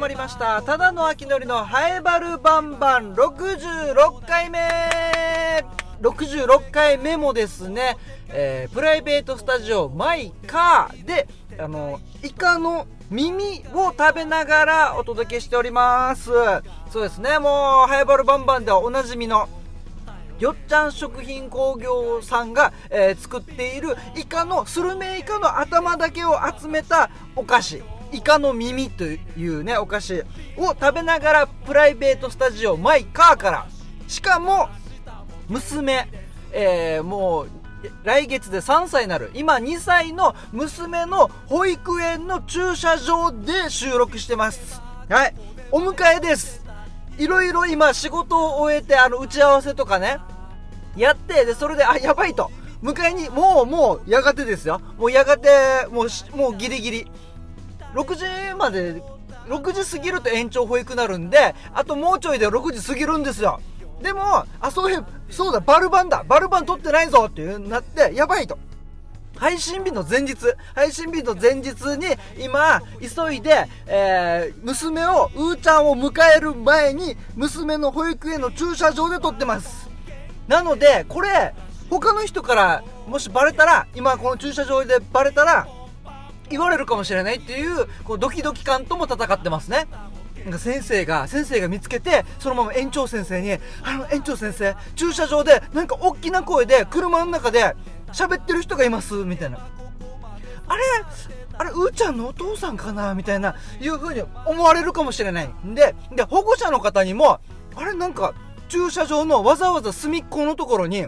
まりました。ただの秋のりのハエバルバンバン。66回目。66回目もですね、えー、プライベートスタジオマイカーであのイカの耳を食べながらお届けしております。そうですねもうハエバルバンバンではおなじみのよっちゃん食品工業さんが、えー、作っているイカのスルメイカの頭だけを集めたお菓子。イカの耳というねお菓子を食べながらプライベートスタジオマイカーから。しかも娘、えー、もう来月で3歳になる。今2歳の娘の保育園の駐車場で収録してます。はい。お迎えです。いろいろ今仕事を終えてあの打ち合わせとかね。やってでそれであやばいと。迎えにもうもうやがてですよ。もうやがてもうもうギリギリ。6時まで6時過ぎると延長保育なるんであともうちょいで6時過ぎるんですよ。でもあそういうそうだバルバンだ。バルバン取ってないぞってなってやばいと。配信日の前日、配信日の前日に、今、急いで、えー、娘を、うーちゃんを迎える前に、娘の保育園の駐車場で撮ってます。なので、これ、他の人から、もしバレたら、今この駐車場でバレたら、言われるかもしれないっていう、こうドキドキ感とも戦ってますね。なんか先生が、先生が見つけて、そのまま園長先生に、あの、園長先生、駐車場で、なんか大きな声で、車の中で、喋ってる人がいますみたいなあれあれうーちゃんのお父さんかなみたいないう風に思われるかもしれないんでで保護者の方にもあれなんか駐車場のわざわざ隅っこのところに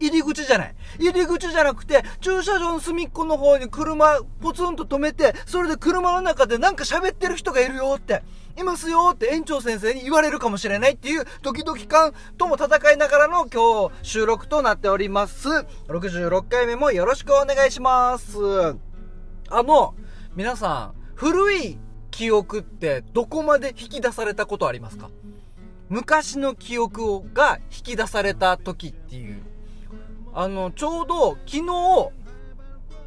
入り口じゃない。入り口じゃなくて、駐車場の隅っこの方に車ポツンと止めて、それで車の中でなんか喋ってる人がいるよっていますよって園長先生に言われるかもしれないっていうドキドキ感とも戦いながらの今日収録となっております。66回目もよろしくお願いします。あの、皆さん、古い記憶ってどこまで引き出されたことありますか？昔の記憶が引き出された時っていう。あの、ちょうど昨日、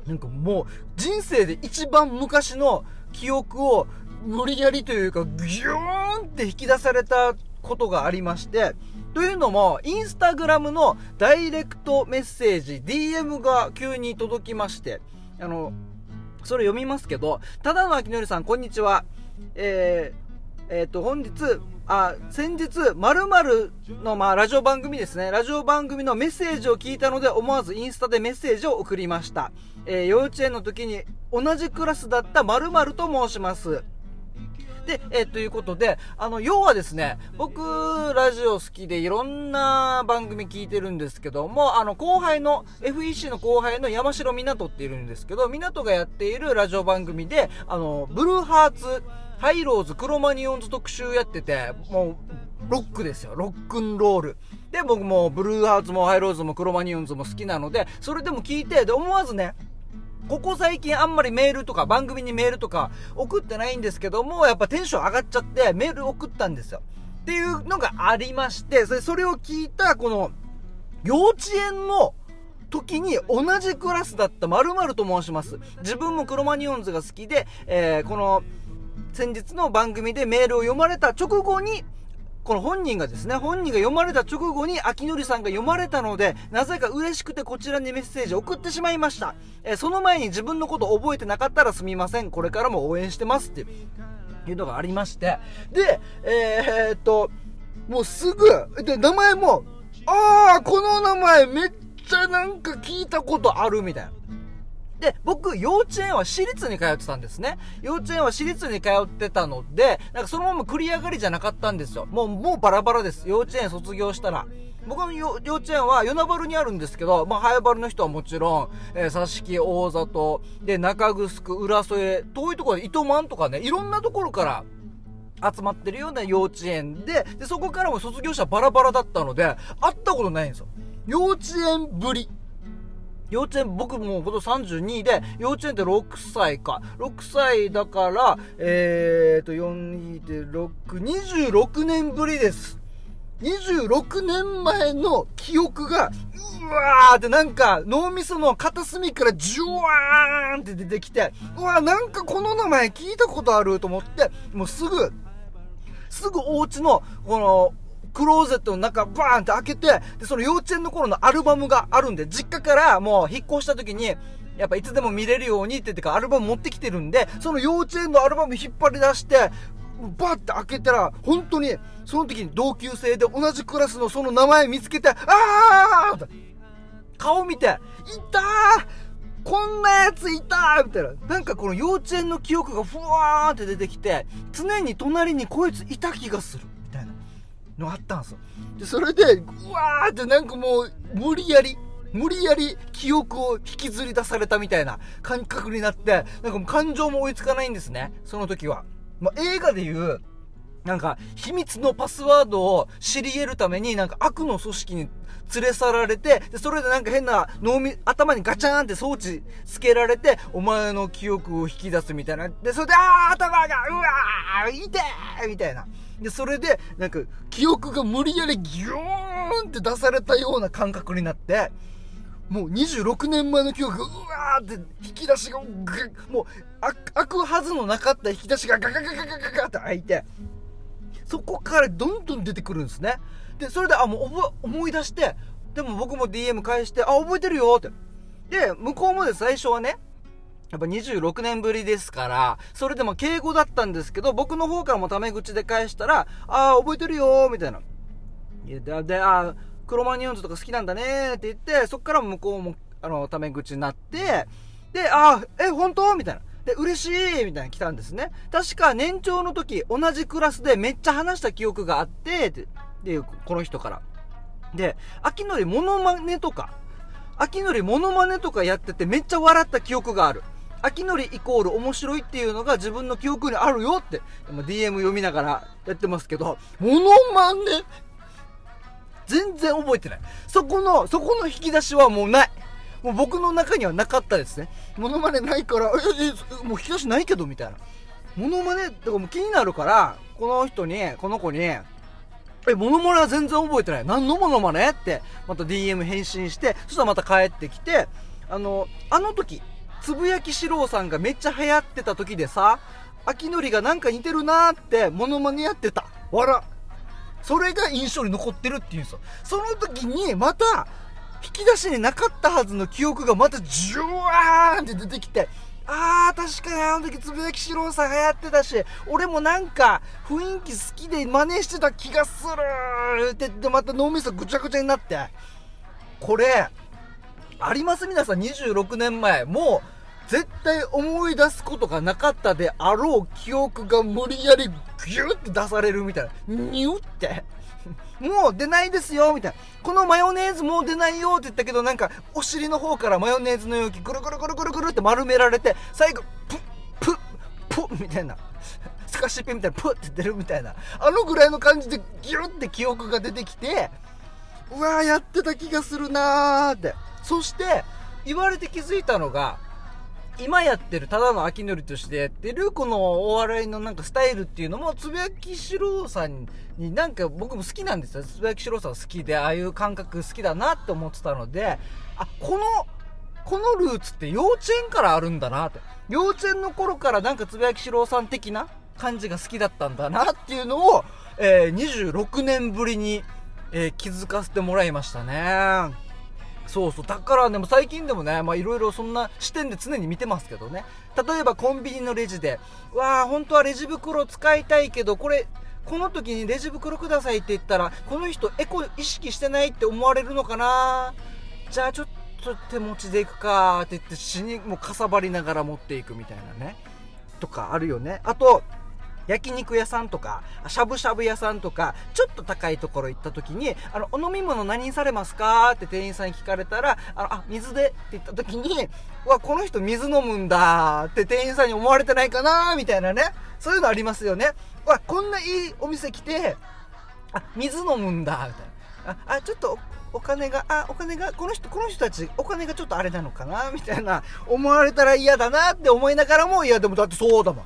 なんかもう人生で一番昔の記憶を無理やりというか、ギューンって引き出されたことがありまして、というのも、インスタグラムのダイレクトメッセージ、DM が急に届きまして、あの、それ読みますけど、ただのあきのりさん、こんにちは。えー、えっ、ー、と、本日、あ、先日、〇〇の、まあ、ラジオ番組ですね。ラジオ番組のメッセージを聞いたので、思わずインスタでメッセージを送りました。えー、幼稚園の時に同じクラスだった〇〇と申します。で、えー、ということで、あの、要はですね、僕、ラジオ好きでいろんな番組聞いてるんですけども、あの、後輩の、FEC の後輩の山城湊っているんですけど、湊がやっているラジオ番組で、あの、ブルーハーツ、ハイロウズ、クロマニオンズ特集やってて、もう、ロックですよ。ロックンロール。で、僕もブルーハーツもハイロウズもクロマニオンズも好きなので、それでも聞いて、で、思わずね、ここ最近あんまりメールとか番組にメールとか送ってないんですけども、やっぱテンション上がっちゃってメール送ったんですよ。っていうのがありまして、それそれを聞いたこの幼稚園の時に同じクラスだった〇〇と申します。自分もクロマニオンズが好きで、えー、この先日の番組でメールを読まれた直後にこの本人がですね、本人が読まれた直後に秋典さんが読まれたので、なぜか嬉しくてこちらにメッセージを送ってしまいました。えー、その前に自分のこと覚えてなかったらすみません。これからも応援してますっていうのがありまして。で、えー、っと、もうすぐ、で、名前も、ああ、この名前めっちゃなんか聞いたことあるみたいな。で、僕、幼稚園は私立に通ってたんですね。幼稚園は私立に通ってたので、なんかそのまま繰り上がりじゃなかったんですよ。もう、もうバラバラです。幼稚園卒業したら。僕の幼稚園は与那原にあるんですけど、まあ、早原の人はもちろん、えー、佐敷、大里、で、中城、浦添、遠いところで糸満とかね、いろんなところから、集まってるような幼稚園で、で、そこからも卒業者バラバラだったので、会ったことないんですよ。幼稚園ぶり。幼稚園、僕も今年32で、幼稚園って6歳か。6歳だから、えーと、4、2で6、26年ぶりです。26年前の記憶が、うわーってなんか脳みその片隅からジュワーンって出てきて、うわーなんかこの名前聞いたことあると思って、もうすぐ、すぐお家の、この、クローゼットの中バーンって開けて、で、その幼稚園の頃のアルバムがあるんで、実家からもう引っ越した時に、やっぱいつでも見れるようにってってか、アルバム持ってきてるんで、その幼稚園のアルバム引っ張り出して、バーって開けたら、本当に、その時に同級生で同じクラスのその名前見つけて、あー顔見て、いたーこんなやついたみたいな。なんかこの幼稚園の記憶がふわーって出てきて、常に隣にこいついた気がする。のあったんですよ。で、それで、うわーってなんかもう、無理やり、無理やり記憶を引きずり出されたみたいな感覚になって、なんかもう感情も追いつかないんですね。その時は。まあ、映画で言う、なんか、秘密のパスワードを知り得るために、なんか悪の組織に連れ去られて、で、それでなんか変な脳み、頭にガチャーンって装置つけられて、お前の記憶を引き出すみたいな。で、それで、あー頭が、うわーいてーみたいな。で、それで、なんか、記憶が無理やりギューンって出されたような感覚になって、もう26年前の記憶がうわーって引き出しがもう開くはずのなかった引き出しがガガガガガガガって開いてそこからどんどん出てくるんですねでそれであもう思い出してでも僕も DM 返してあ覚えてるよってで向こうもで最初はねやっぱ26年ぶりですから、それでも敬語だったんですけど、僕の方からもタメ口で返したら、ああ、覚えてるよみたいな。いや、で、で、あクロマニヨンズとか好きなんだねって言って、そっから向こうも、あの、タメ口になって、で、あ、え、本当？みたいな。で、嬉しいみたいな来たんですね。確か年長の時、同じクラスでめっちゃ話した記憶があって、で、この人から。で、秋のりモノマネとか、秋のりモノマネとかやっててめっちゃ笑った記憶がある。秋のりイコール面白いっていうのが自分の記憶にあるよって、DM 読みながらやってますけど、モノマネ？全然覚えてない。そこの、そこの引き出しはもうない。もう僕の中にはなかったですね。モノマネないから、え、え、もう引き出しないけど、みたいな。モノマネとかも気になるから、この人に、この子に、え、モノマネは全然覚えてない。何のモノマネって、また DM 返信して、そしたらまた帰ってきて、あの、あの時、つぶやきしろうさんがめっちゃ流行ってた時でさ、秋のりがなんか似てるなーって、モノマネやってた。笑。それが印象に残ってるっていうんですよ。その時に、また、引き出しになかったはずの記憶がまたジュワーンって出てきて、あー、確かにあの時つぶやきしろうさん流行ってたし、俺もなんか雰囲気好きで真似してた気がするって言ってまた脳みそぐちゃぐちゃになって、これ、あります？皆さん26年前。もう、絶対思い出すことがなかったであろう記憶が無理やりギュって出されるみたいな。ニュって。もう出ないですよみたいな。このマヨネーズもう出ないよって言ったけど、なんか、お尻の方からマヨネーズの容器ぐるぐるぐるぐるぐるって丸められて、最後、プッ、プッ、プッみたいな。スカシッペみたいな、プッって出るみたいな。あのぐらいの感じでギュって記憶が出てきて、うわーやってた気がするなーって。そして、言われて気づいたのが、今やってる、ただの秋のりとしてやってる、このお笑いのなんかスタイルっていうのも、つぶやきしろうさんになんか僕も好きなんですよ。つぶやきしろうさん好きで、ああいう感覚好きだなって思ってたので、あ、この、このルーツって幼稚園からあるんだなって。幼稚園の頃からなんかつぶやきしろうさん的な感じが好きだったんだなっていうのを、えー、26年ぶりに、えー、気づかせてもらいましたね。そうそう。だからね、も最近でもね、まあいろいろそんな視点で常に見てますけどね。例えばコンビニのレジで、わあ、本当はレジ袋使いたいけど、これ、この時にレジ袋くださいって言ったら、この人エコ意識してないって思われるのかな？じゃあちょっと手持ちで行くかって言って死にもうかさばりながら持っていくみたいなね。とかあるよね。あと、焼肉屋さんとか、しゃぶしゃぶ屋さんとか、ちょっと高いところ行った時に、あの、お飲み物何されますかって店員さんに聞かれたら、あの、あ、水でって言った時に、わ、この人水飲むんだって店員さんに思われてないかなみたいなね。そういうのありますよね。わ、こんないいお店来て、あ、水飲むんだみたいな。あ、あちょっとお金が、あ、お金が、この人、この人たち、お金がちょっとあれなのかなみたいな、思われたら嫌だなって思いながらも、いや、でもだってそうだもん。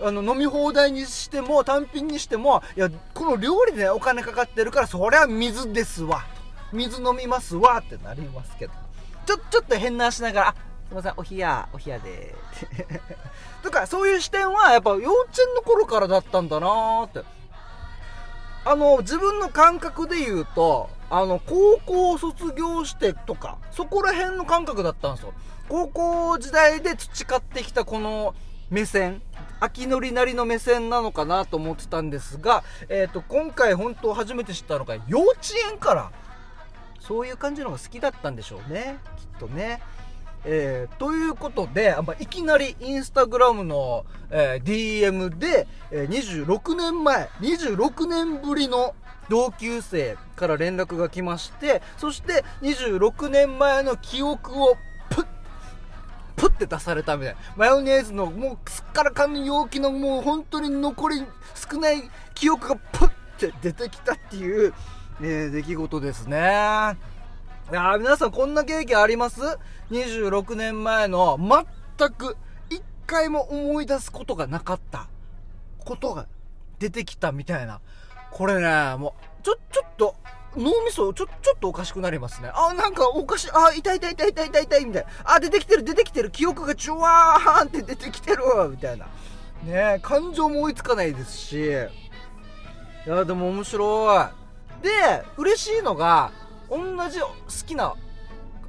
あの、飲み放題にしても、単品にしても、いや、この料理でお金かかってるから、そりゃ水ですわ。水飲みますわってなりますけど。ちょ、ちょっと変なしながら、あ、すいません、お冷や、お冷やで とか、そういう視点は、やっぱ幼稚園の頃からだったんだなーって。あの、自分の感覚で言うと、あの、高校を卒業してとか、そこら辺の感覚だったんですよ。高校時代で培ってきたこの目線、秋のりなりの目線なのかなと思ってたんですが、えっ、ー、と、今回本当初めて知ったのが、幼稚園から、そういう感じのが好きだったんでしょうね。きっとね。えー、ということで、ま、いきなりインスタグラムの、えー、DM で、えー、26年前、26年ぶりの同級生から連絡が来まして、そして26年前の記憶をプッて出されたみたいな。マヨネーズのもうすっからかんの容器のもう本当に残り少ない記憶がプッて出てきたっていう、えー、出来事ですね。いや皆さんこんな経験あります ?26 年前の全く一回も思い出すことがなかったことが出てきたみたいな。これね、もう、ちょ、ちょっと、脳みそちょ、ちょっとおかしくなりますね。あ、なんかおかしい。あ、痛い痛い痛い痛い痛い痛いみたいな。あ、出てきてる出てきてる。記憶がジュワーンって出てきてるみたいな。ね感情も追いつかないですし。いや、でも面白い。で、嬉しいのが、同じ好きな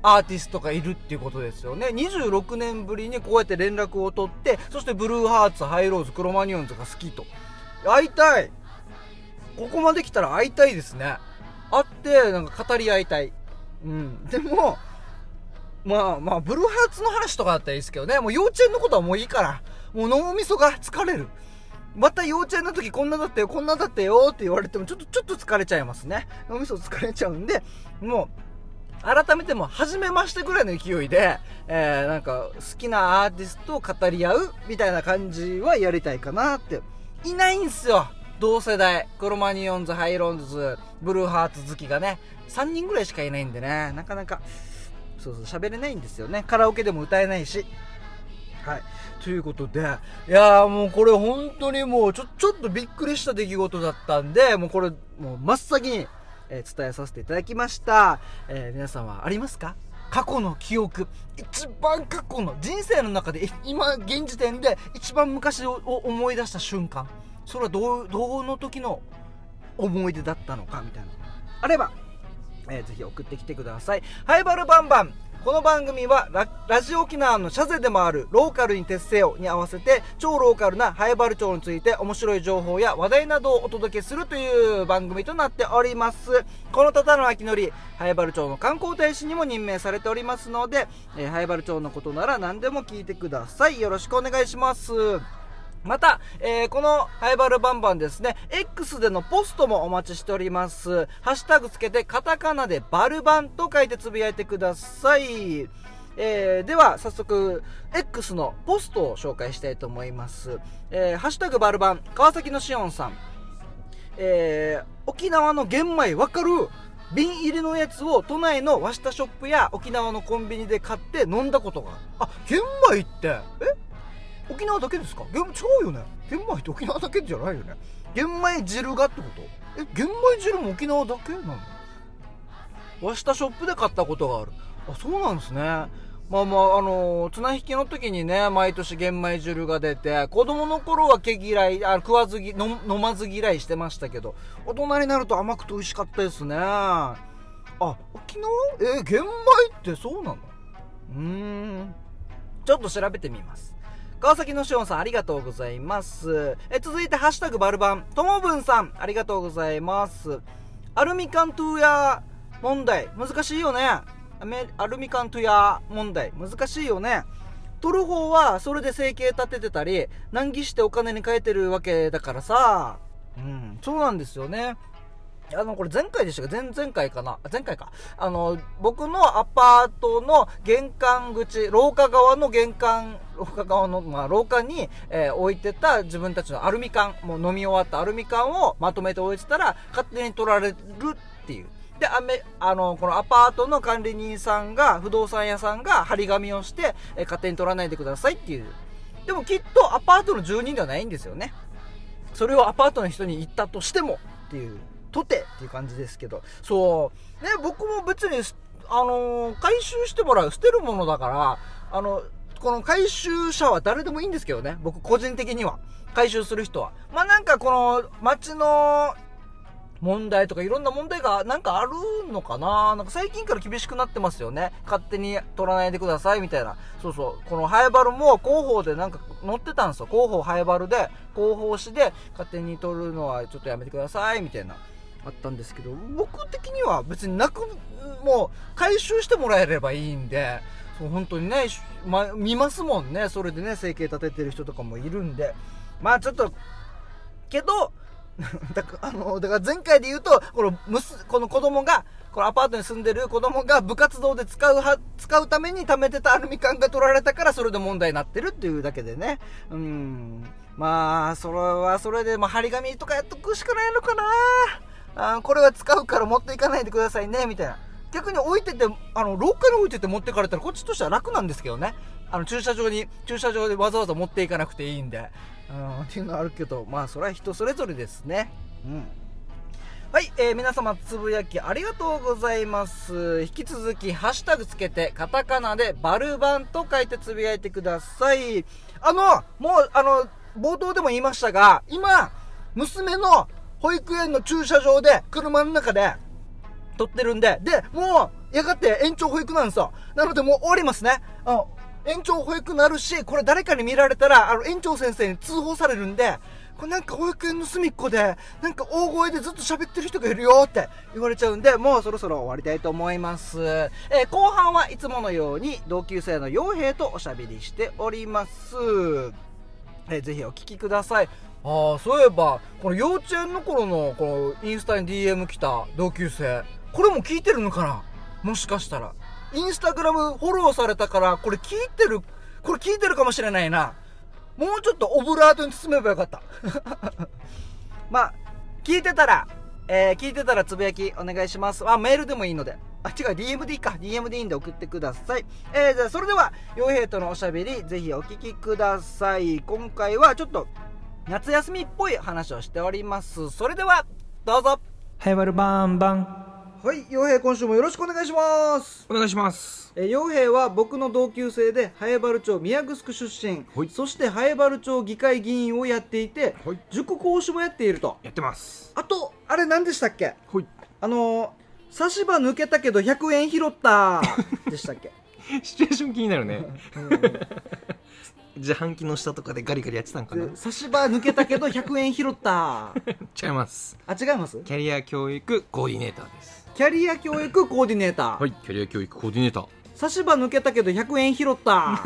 アーティストがいるっていうことですよね。26年ぶりにこうやって連絡を取って、そしてブルーハーツ、ハイローズ、クロマニオンズが好きと。会いたいここまで来たら会いたいですね。会って、なんか語り合いたい。うん。でも、まあまあ、ブルーハーツの話とかだったらいいですけどね。もう幼稚園のことはもういいから。もう脳みそが疲れる。また幼稚園の時こんなだったよ、こんなだったよって言われてもちょっと、ちょっと疲れちゃいますね。脳みそ疲れちゃうんで、もう、改めても、初めましてぐらいの勢いで、えー、なんか、好きなアーティストを語り合うみたいな感じはやりたいかなって。いないんすよ。同世代、クロマニオンズ、ハイロウズ、ブルーハーツ好きがね、3人ぐらいしかいないんでね、なかなか、そうそう、喋れないんですよね。カラオケでも歌えないし。はい。ということで、いやーもうこれ本当にもうちょ、ちょっとびっくりした出来事だったんで、もうこれ、もう真っ先に、えー、伝えさせていただきました。えー、皆さんはありますか？過去の記憶。一番過去の人生の中で、今、現時点で一番昔を思い出した瞬間。それはどう、どの時の思い出だったのかみたいな。あれば、えー、ぜひ送ってきてください。ハイバルバンバン。この番組はラジオ沖縄のシャゼでもあるローカルに徹せよに合わせて超ローカルなハイバル町について面白い情報や話題などをお届けするという番組となっております。この方の秋のり、ハイバル町の観光大使にも任命されておりますので、えー、ハイバル町のことなら何でも聞いてください。よろしくお願いします。また、えー、このハイバルバンバンですね、X でのポストもお待ちしております。ハッシュタグつけてカタカナでバルバンと書いてつぶやいてください。えー、では、早速、X のポストを紹介したいと思います。えー、ハッシュタグバルバン、川崎のしおんさん。えー、沖縄の玄米わかる瓶入りのやつを都内の和下ショップや沖縄のコンビニで買って飲んだことがある。あ、玄米って、え？沖縄だけですか？違うよね？玄米って沖縄だけじゃないよね？玄米汁がってこと？え玄米汁も沖縄だけなの和下ショップで買ったことがある。あそうなんですね。まあまあ、あのー、綱引きの時にね、毎年玄米汁が出て、子供の頃は毛嫌い、あ食わずぎ飲、飲まず嫌いしてましたけど、大人になると甘くて美味しかったですね。あ、沖縄？え玄米ってそうなの？うーん。ちょっと調べてみます。川崎のしおんさん、ありがとうございます。え、続いて、ハッシュタグバルバン、ともぶんさん、ありがとうございます。アルミ缶トゥーヤー問題、難しいよね。アルミ缶トゥーヤー問題、難しいよね。取る方は、それで生計立ててたり、難儀してお金に変えてるわけだからさ、うん、そうなんですよね。あの、これ前回でしたか前々回かな？前回か。あの、僕のアパートの玄関口、廊下側の玄関、廊下側の、まあ、廊下に、えー、置いてた自分たちのアルミ缶、もう飲み終わったアルミ缶をまとめて置いてたら、勝手に取られるっていう。で、あめ、あの、このアパートの管理人さんが、不動産屋さんが張り紙をして、えー、勝手に取らないでくださいっていう。でもきっとアパートの住人ではないんですよね。それをアパートの人に言ったとしてもっていう。とてっていう感じですけどそうね僕も別にあのー回収してもらう捨てるものだからあのこの回収者は誰でもいいんですけどね僕個人的には回収する人はまあなんかこの街の問題とかいろんな問題がなんかあるのかななんか最近から厳しくなってますよね。勝手に取らないでくださいみたいな。そうそう。このハエバルも広報でなんか載ってたんですよ。広報ハエバルで、広報誌で勝手に取るのはちょっとやめてくださいみたいな。あったんですけど、僕的には別になく、もう回収してもらえればいいんで、そう本当にね、ま、見ますもんね。それでね、生計立ててる人とかもいるんで。まあちょっと、けど、だから、あの、だから前回で言うと、この、むす、この子供が、このアパートに住んでる子供が部活動で使うは、使うために貯めてたアルミ缶が取られたから、それで問題になってるっていうだけでね。うん。まあ、それはそれで、まあ、張り紙とかやっとくしかないのかなあこれは使うから持っていかないでくださいね、みたいな。逆に置いてて、あの、廊下に置いてて持ってかれたら、こっちとしては楽なんですけどね。あの、駐車場に、駐車場でわざわざ持っていかなくていいんで。うん、っていうのはあるけど、まあ、それは人それぞれですね。うん。はい、えー皆様つぶやきありがとうございます。引き続き、ハッシュタグつけて、カタカナでバルバンと書いてつぶやいてください。あの、もう、あの、冒頭でも言いましたが、今、娘の保育園の駐車場で、車の中で、撮ってるんで、で、もう、やがて延長保育なんですよ。なのでもう終わりますね。あの、延長保育なるし、これ誰かに見られたら、あの、園長先生に通報されるんで、これなんか保育園の隅っこで、なんか大声でずっと喋ってる人がいるよって言われちゃうんで、もうそろそろ終わりたいと思います。えー後半はいつものように同級生の傭兵とおしゃべりしております。えーぜひお聞きください。ああ、そういえば、この幼稚園の頃の、このインスタに DM 来た同級生、これも聞いてるのかな？もしかしたら。インスタグラムフォローされたから、これ聞いてる、これ聞いてるかもしれないな。もうちょっとオブラートに包めばよかった。まあ、聞いてたら、えー聞いてたらつぶやきお願いします。あ、メールでもいいので。あ、違う、DM でいいか。DM でいいんで送ってください。えー、じゃあ、それでは、傭兵とのおしゃべり、ぜひお聞きください。今回はちょっと、夏休みっぽい話をしております。それでは、どうぞ。ハイバルバンバンはい、傭兵今週もよろしくお願いします。お願いします。えー傭兵は僕の同級生で南原町宮城出身、はい。そして南原町議会議員をやっていて、はい。塾講師もやっていると。やってます。あとあれ何でしたっけ？ほい。あのー、差し歯抜けたけど100円拾った。でしたっけ、シチュエーション気になるね。うん。自販機の下とかでガリガリやってたんかな。で差し歯抜けたけど100円拾った。違います。あ違います？キャリア教育コーディネーターですキャリア教育コーディネーター、はいキャリア教育コーディネーター。差し歯抜けたけど100円拾った。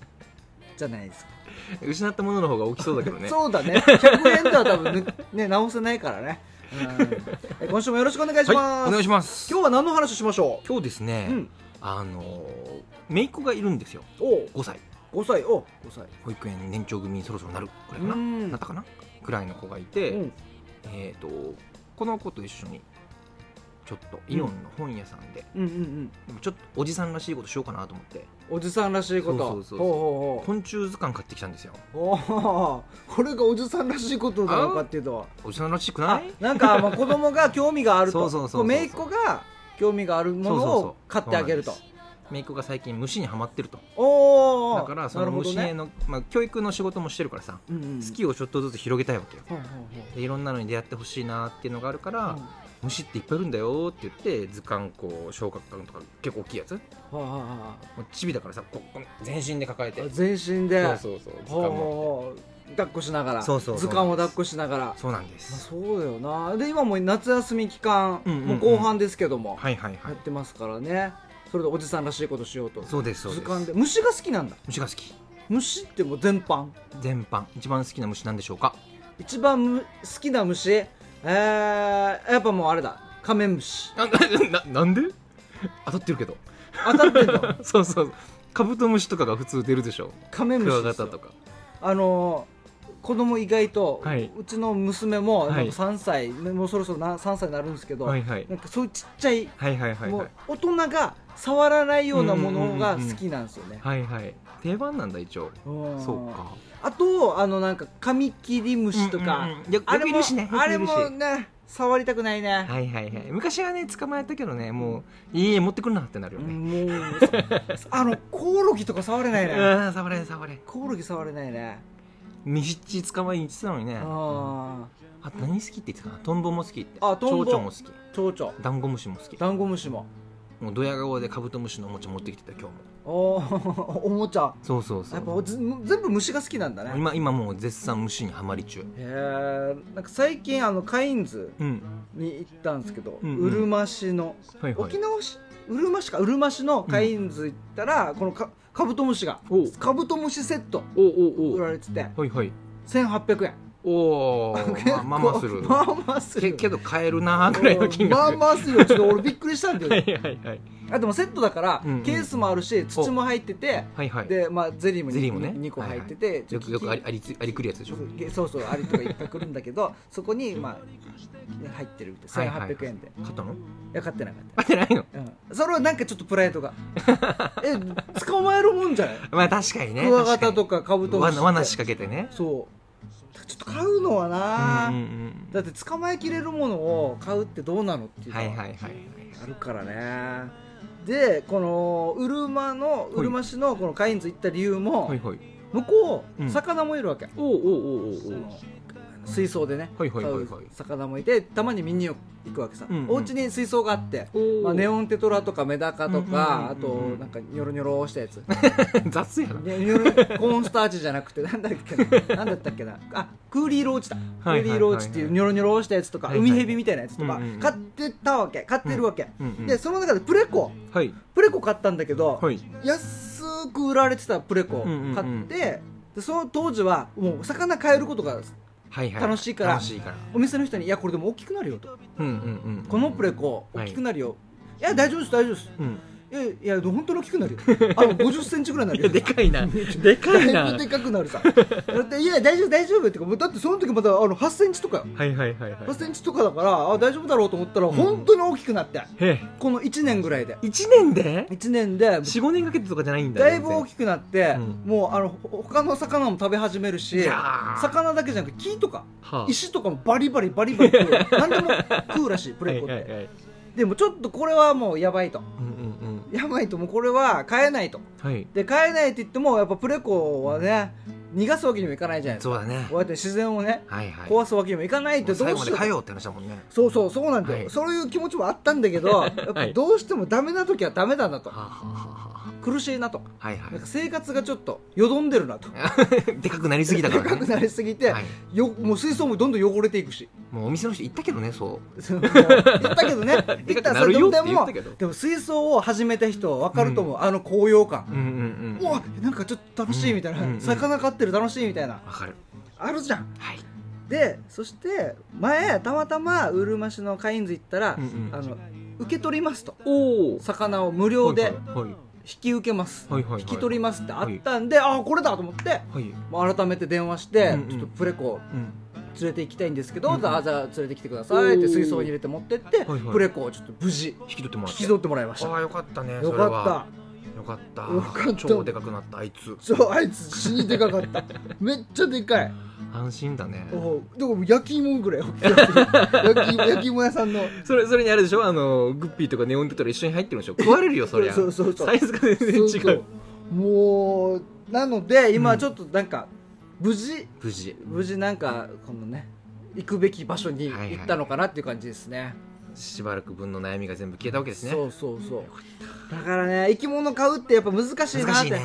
じゃないですか。失ったものの方が大きそうだけどね。そうだね。100円では多分ねね直せないからね、うん。え今週もよろしくお願いします、はいお願いします。今日は何の話しましょ今日ですね、ううん。あのー姪っ子がいるんですよ。おう。5歳。5歳。お5歳。保育園年長組にそろそろなる。くらいかな？うん。なったかな？くらいの子がいて、うん。えっ、とこの子と一緒にちょっとイオンの本屋さんで、うんうんうん。ちょっとおじさんらしいことしようかなと思って。おじさんらしいこと。そうそうそうそう。ほうほうほ昆虫図鑑買ってきたんですよ。うおー。これがおじさんらしいことなのかっていうと。おじさんらしくなあいなんかまあ子供が興味があると。そうそうそうそうこ姪っ子が興味があるものを買ってあげると。そうなん姪っ子が最近虫にはまってると。おおだからその虫への、まあ、教育の仕事もしてるからさ、うんうん、好きをちょっとずつ広げたいわけよ。ほうほうほでいろんなのに出会ってほしいなっていうのがあるから、う虫っていっぱいいるんだよって言って図鑑こう小学館とか結構大きいやつ。はあはあはうチビだからさここ全身で抱えて。あ全身で。そうそうそう図ほう鑑もほう。抱っこしながら。そうそうそう。図鑑を抱っこしながら。そうなんでまあ、すそうだよな。で今もう夏休み期間、うんうんうん。もう後半ですけども、はいはいはい。やってますからね。それでおじさんらしいことしようと。そうですそうです。図鑑で。虫が好きなんだ。虫が好き。虫ってもう全般。全般。一番好きな虫なんでしょうか？一番む好きな虫えー、やっぱもうあれだ。カメムシ。なななんで？当たってるけど。当たってんの？そうそう。カブトムシとかが普通出るでしょ。カメムクシですよ。ワガタとか。あのー子供意外と、はい。うちの娘もはい。なんか3歳、もうそろそろな3歳になるんですけど、はいはい。なんかそういうちっちゃい、はいはいはいもうはい大人が触らないようなものが好きなんですよね。はいはい定番なんだ一応。うんそうか。あとあのなんかカミキリムシとか、うんうんあれもねあれもね触りたくないね、はいはいはい。昔はね捕まえたけどねもういいえ持ってくるなってなるよね。もうあのコオロギとか触れないね。うん触れん触れん。コオロギ触れないね。ミシッチ捕まえに行ってたのにね。ああと何好きって言ってたかな？トンボも好きって。あトンボ。蝶々も好き。ー蝶々。ダンゴムシも好き。ダンゴムシも。もうドヤ顔でカブトムシのおもちゃ持ってきてた今日もおー おもちゃ。そうそうそやっぱ全部虫が好きなんだね。今今もう絶賛虫にはまり中。へえんか最近あのカインズうん。に行ったんですけど、うんうん。うるま市の。はいはい。沖縄市？うるま市か。うるま市のカインズ行ったら、このカカブトムシがカブトムシセットおおお売られてて。はいはい。1800円。おおまあまあまあする。まあまあする。けけど買えるなぐらいの金額。まあまあするよ。ちょっと俺びっくりしたんだよはいはいはいあでもセットだから、うんうんケースもあるし土も入っててはいはい。で、まあ、ゼリーもゼリーもね。2個入ってて、よくよくありありつありくるやつでしょ。そうそうアリとかいっぱい来るんだけど そこにまあ入ってるってはいはい。1800円で、い買ったの？や買ってなかっ買ってないの？た、うん、それはなんかちょっとプライドが。え捕まえるもんじゃない？まあ確かにね。クワガタとかかカブトムシ罠仕掛けてね。そう。ちょっと買うのはな、うんうんうんだって捕まえきれるものを買うってどうなのっていうのはいはいはいはい。あるからねでこのうるまのうるま市のこのカインズ行った理由も、はいはい。向こう、うん。魚もいるわけ。おおおおおその水槽でね、はいはいはいはい。買う魚もいてたまに見に行くわけさ、うんうん。お家に水槽があって、おまあ、ネオンテトラとかメダカとか、あとなんかニョロニョロしたやつ。雑やな。ねニョロコーンスターチじゃなくてなんだっけな。だったっけな。あクーリーローチだ、クーリーローチっていうニョロニョロしたやつとか、はいはい。海ヘビみたいなやつとか、うんうんうん。買ってたわけ。買ってるわけ、うんうんでその中でプレコ。はい。プレコ買ったんだけど、はい。安く売られてたプレコうんうんうん買って、でその当時はもう魚買えることがはいはい。楽しいから。楽しいから。お店の人に「いやこれでも大きくなるよ」と。うんうんうん「このプレコはい大きくなるよ」いや大丈夫です大丈夫です。うんいやいや本当に大きくなるよ。あの50センチぐらいになるよ。でかいな。でかいな。だいぶでかくなるさ。だっていや大丈夫大丈夫ってかだってその時まだあの8センチとかよ。はいはいはいはい。8センチとかだからあ大丈夫だろうと思ったらん。本当に大きくなって、この1年ぐらいで。1年で？1年で。45年かけてとかじゃないんだだいぶ大きくなって、うん。もうあのほ他の魚も食べ始めるし魚だけじゃなくて木とかはあ。石とかもバリバリバリバリ食う。何でも食うらしいプレコって、はいはいはい。でもちょっとこれはもうやばいと。うんうんうんやばいと。もうこれは買えないと。はい。で買えないって言ってもやっぱプレコはね逃がすわけにもいかないじゃないですか。そうだね。こうやって自然をねはいはい。壊すわけにもいかないってど最うしよう。後まで帰ようって話だもんね。そうそうそうなんだよ、はい。そういう気持ちもあったんだけどやっぱどうしてもダメな時はダメだなと。はあはあは苦しいなと。あはいはなんか生活がちょっとよどんでるなと。い でかくなりすぎたからね。でかくなりすぎて、はい。よもう水槽もどんどん汚れていくし。もうお店の人言ったけどねそそう。言ったけどね。でかく言ったなるよってそれでもでも水槽を始めた人は分かると思う、あの高揚感。う、うんうんうん。なんかちょっと楽しいみたいな、うんうんうん。魚飼ってる楽しいみたいな。わかる。あるじゃん。はい。でそして前たまたまうるま市のカインズ行ったら、うんうん。あの受け取りますと。おお魚を無料で。はい引き受けます、はいはいはい。引き取りますってあったんで、ああこれだと思ってはい。改めて電話して、うんうんちょっとプレコうん。連れて行きたいんですけど、うんじゃあ連れてきてくださいって水槽に入れて持ってって、はいはい。プレコをちょっと無事引き取ってもら引き取ってもらいました。ああよかったねよそれは。かよかった。よかった。超でかくなったあいつ。ったそうあいつ死にでかかった。めっちゃでかい安心だね。でも焼き芋ぐらい。焼き焼き芋屋さんの。それそれにあれでしょ？あのグッピーとかネオンテトラ一緒に入ってるんでしょ？食われるよそりゃ。そうそうそう。サイズが全然違う。そうそう。もうなのでうん今ちょっとなんか無事？無事。無事なんかこのね行くべき場所にはいはい。行ったのかなっていう感じですね、しばらく分の悩みが全部消えたわけですね。そうそうそう。だからね生き物買うってやっぱ難しいなって。ね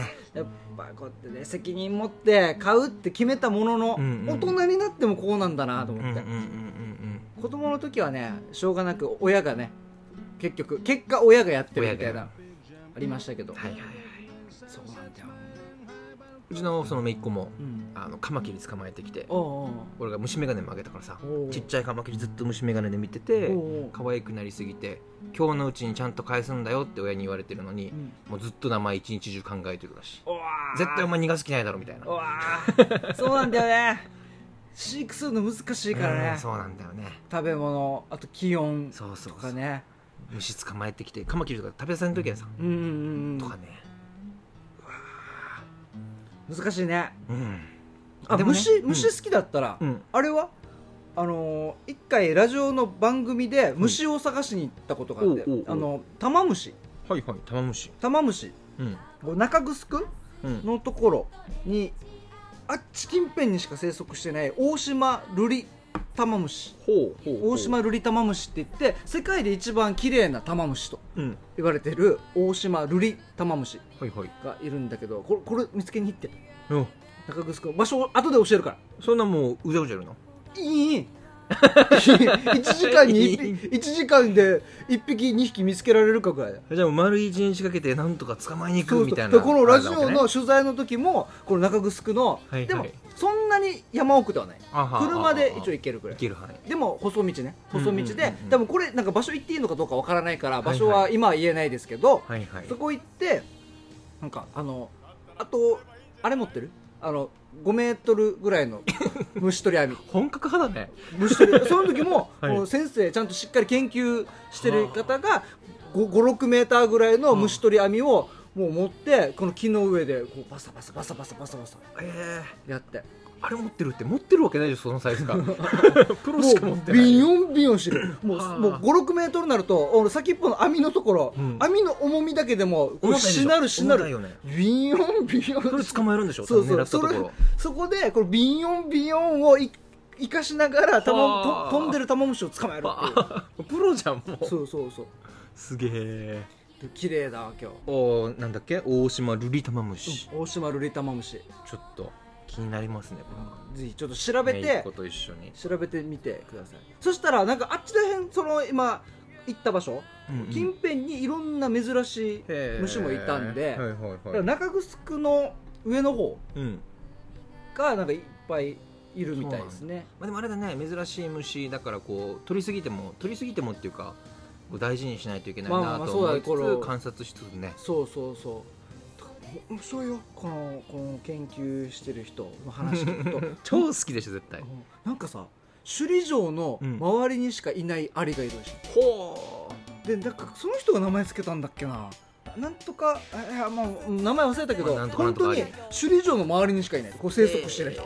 ぱこうやってね責任持って買うって決めたものの、うんうん大人になってもこうなんだなとうん思って、うんうんうん。子供の時はねしょうがなく親がね結局結果親がやってるみたいなありましたけど、はいはいはい。そうなんだよ、うちのその姪っ子もうん、あのカマキリ捕まえてきて俺が虫眼鏡もあげたからさちっちゃいカマキリずっと虫眼鏡で見てて可愛くなりすぎて今日のうちにちゃんと返すんだよって親に言われてるのにうん。もうずっと名前一日中考えてるらしい。絶対お前逃がす気ないだろみたいな。そうなんだよね。飼育するの難しいからね、うんそうなんだよね。食べ物あと気温そうそうそう。とかね虫捕まえてきてカマキリとか食べさせん時はさ、うんうんうん。とかね難しいね。うん。あね。虫虫好きだったら、うん。あれは？あのー一回ラジオの番組で虫を探しに行ったことがあって、おうおうおう。あのタマムシはいはい玉虫。タマムシうん中城うん。のところにあっち近辺にしか生息してない大島ルリタマムシ大島ルリタマムシって言って世界で一番綺麗なタマムシとうん。言われてる大島ルリタマムシがいるんだけどこれこれ見つけに行って。お中城場所後で教えるから。そんなもううじゃうじゃいるの？いい。1時間に1匹 一時間で1匹2匹見つけられるかぐらいだ。じゃあもう丸一日かけてなんとか捕まえに行くみたいなでこのラジオの取材の時もこの中城の、はいはい。でもそんなに山奥ではない。車で一応あ行けるくらい。行ける範囲。でも細道ね。細道で、多分これなんか場所行っていいのかどうかわからないから場所は今は言えないですけど、はいはい。そこ行ってなんかあのあとあれ持ってる？あの5メートルぐらいの 虫取り網。本格派だね。虫取りその時も、はい。もう先生ちゃんとしっかり研究してる方が56メーターぐらいの虫取り網をもう持ってこの木の上でこうバサバサバサバサバサバサええやってあれ持ってるって持ってるわけないでしょそのサイズが プロもしか持っうてないビヨンビヨンしてる。もうはあもう56メートルになると俺先っぽの網のところ、うん。網の重みだけでもこうしなるしなる。ビヨンビヨン。それ捕まえるんでしょそうそう狙ったところ。そこでこのビヨンビヨンをい生かしながら飛んでる玉虫を捕まえるっていう。あプロじゃんもう。そうそうそう。すげえで綺麗だわ今日。おーなんだっけ？大島ルリタマムシ大島ルリタマムシちょっと気になりますねぜひちょっと調べてと一緒に。調べてみてください。そしたらなんかあっちらへんその今行った場所、近辺にいろんな珍しい虫もいたんで、はいはいはい。中城の上の方うん。がなんかいっぱいいるみたいですね。まあ、でもあれだね珍しい虫だからこう取りすぎても取りすぎてもっていうかこう大事にしないといけないまあまあまあなと思いつつ観察しつつね。そうそうそう。面白いよこのこの研究してる人の話聞くと 超好きでしょ絶対。うんなんかさ首里城の周りにしかいないアリがいるらしい、ほでなんかその人が名前つけたんだっけな。なんとかあいやもう名前忘れたけど、本当に首里城の周りにしかいない。こう生息してる人、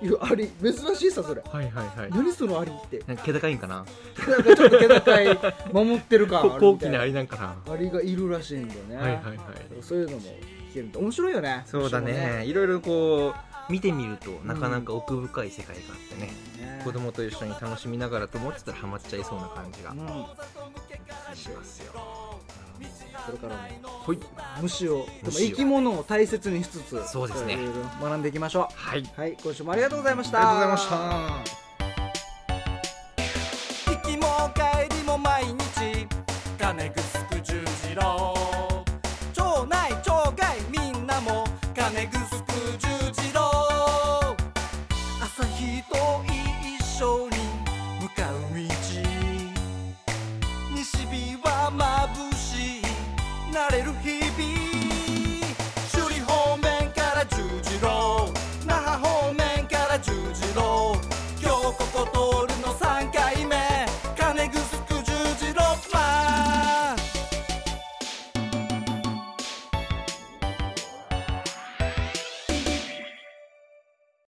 いるアリ。珍しいさそれ。はいはいはい。何そのアリって。なんか気高いんかな？なんかちょっと気高い。守ってる感ある高貴なアリなんかな。アリがいるらしいんだよね、はいはいはい。そういうのも聞けるんで面白いよね。そうだ虫もね。いろいろこう見てみるとなかなか奥深い世界があってね、ね。子供と一緒に楽しみながらと思ってたらハマっちゃいそうな感じがうん。しますよ、これからもほい。虫を生き物を大切にしつつそうですね。学んでいきましょはい。ありうはい。今週もありがとうございました。がとうございました